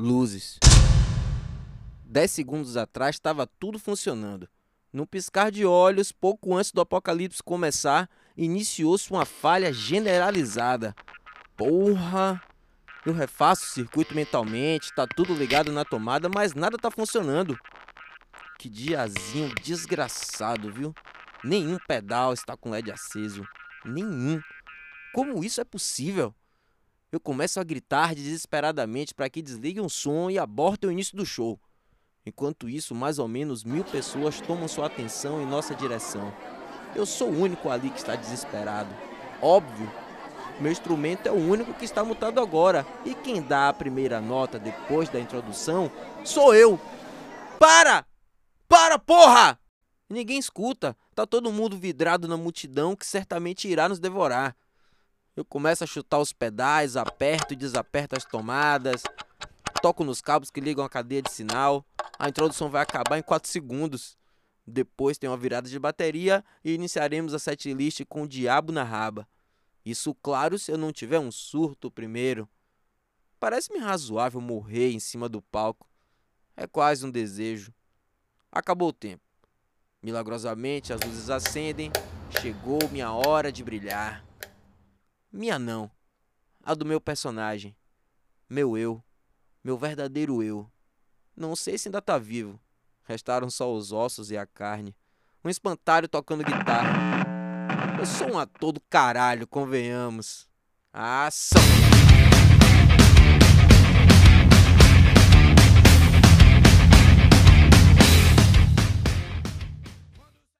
Luzes. Dez segundos atrás estava tudo funcionando. Num piscar de olhos, pouco antes do apocalipse começar, iniciou-se uma falha generalizada. Porra! Eu refaço o circuito mentalmente, tá tudo ligado na tomada, mas nada tá funcionando. Que diazinho desgraçado, viu? Nenhum pedal está com LED aceso. Nenhum. Como isso é possível? Eu começo a gritar desesperadamente para que desliguem o som e abortem o início do show. Enquanto isso, mais ou menos mil pessoas tomam sua atenção em nossa direção. Eu sou o único ali que está desesperado. Óbvio, meu instrumento é o único que está mutado agora. E quem dá a primeira nota depois da introdução sou eu. Para! Para, porra! Ninguém escuta. Tá todo mundo vidrado na multidão que certamente irá nos devorar. Eu começo a chutar os pedais, aperto e desaperto as tomadas, toco nos cabos que ligam a cadeia de sinal. A introdução vai acabar em 4 segundos. Depois tem uma virada de bateria e iniciaremos a setlist com o diabo na raba. Isso, claro, se eu não tiver um surto primeiro. Parece-me razoável morrer em cima do palco. É quase um desejo. Acabou o tempo. Milagrosamente as luzes acendem. Chegou minha hora de brilhar. Minha não. A do meu personagem. Meu eu. Meu verdadeiro eu. Não sei se ainda tá vivo. Restaram só os ossos e a carne. Um espantalho tocando guitarra. Eu sou um ator do caralho, convenhamos. Ação!